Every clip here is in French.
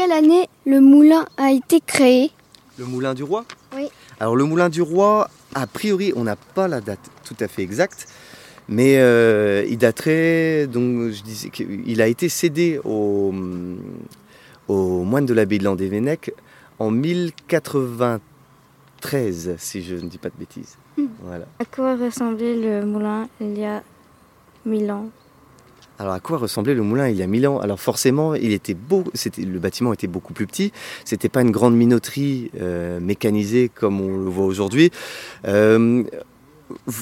quelle année le moulin a été créé Le moulin du roi Oui. Alors le moulin du roi, a priori, on n'a pas la date tout à fait exacte, mais euh, il daterait, donc je disais qu'il a été cédé au, au moine de l'abbaye de Landévennec en 1093, si je ne dis pas de bêtises. Hmm. Voilà. À quoi ressemblait le moulin il y a mille ans? Alors à quoi ressemblait le moulin il y a mille ans? Alors forcément, il était beau, le bâtiment était beaucoup plus petit. C'était pas une grande minoterie euh, mécanisée comme on le voit aujourd'hui. Euh,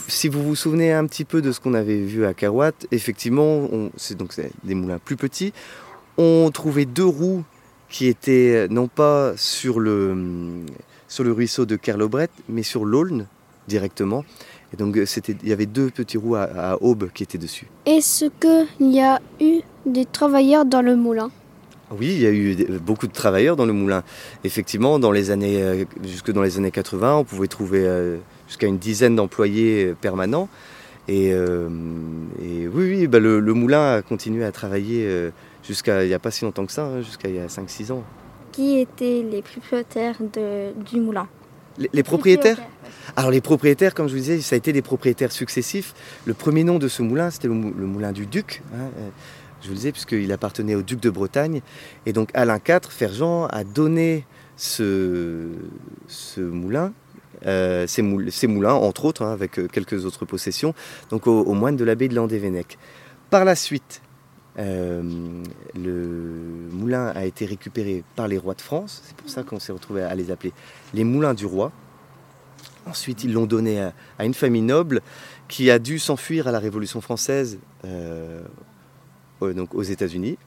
si vous vous souvenez un petit peu de ce qu'on avait vu à Carouat, effectivement, c'est donc des moulins plus petits. On trouvait deux roues qui étaient non pas sur le, sur le ruisseau de Kerlobret, mais sur l'Aulne directement. Et donc c'était, il y avait deux petits roues à, à aube qui étaient dessus. Est-ce qu'il y a eu des travailleurs dans le moulin? Oui, il y a eu beaucoup de travailleurs dans le moulin. Effectivement, dans les années, euh, jusque dans les années 80, on pouvait trouver euh, jusqu'à une dizaine d'employés euh, permanents. Et, euh, et oui, oui bah, le, le moulin a continué à travailler euh, jusqu'à il n'y a pas si longtemps que ça, hein, jusqu'à il y a 5-6 ans. Qui étaient les propriétaires de, du moulin? Les, propriétaires Alors les propriétaires, comme je vous disais, ça a été des propriétaires successifs. Le premier nom de ce moulin, c'était le, mou- le moulin du duc. hein, euh, je vous le disais, puisqu'il appartenait au duc de Bretagne. Et donc Alain IV, Fergent, a donné ce, moulin, euh, ces, moul- ces moulins, entre autres, hein, avec euh, quelques autres possessions, donc au, au moine de l'abbaye de Landévennec. Par la suite, euh, le moulin a été récupéré par les rois de France. C'est pour ça qu'on s'est retrouvé à les appeler les moulins du roi. Ensuite, ils l'ont donné à, une famille noble qui a dû s'enfuir à la Révolution française euh, donc aux États-Unis.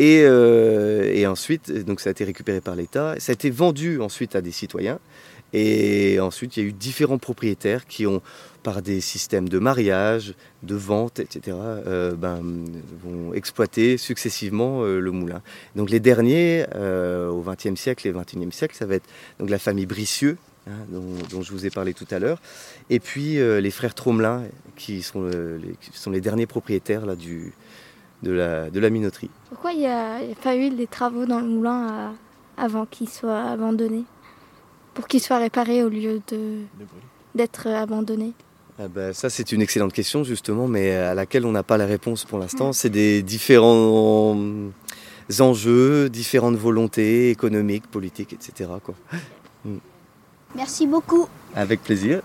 Et, euh, et ensuite, donc ça a été récupéré par l'État. Ça a été vendu ensuite à des citoyens. Et ensuite, il y a eu différents propriétaires qui ont, par des systèmes de mariage, de vente, etc., euh, ben, vont exploiter successivement euh, le moulin. Donc les derniers, euh, au XXe siècle et XXIe siècle, ça va être donc la famille Bricieux, hein, dont, je vous ai parlé tout à l'heure, et puis les frères Tromelin, qui sont, les, qui sont les derniers propriétaires là, du, de, la, de la minoterie. Pourquoi il n'y a, pas eu des travaux dans le moulin à- avant qu'il soit abandonné? Pour qu'il soit réparé au lieu de, d'être abandonné? Ah bah, ça, c'est une excellente question, justement, mais à laquelle on n'a pas la réponse pour l'instant. C'est des différents enjeux, différentes volontés économiques, politiques, etc. Quoi. Merci beaucoup. Avec plaisir.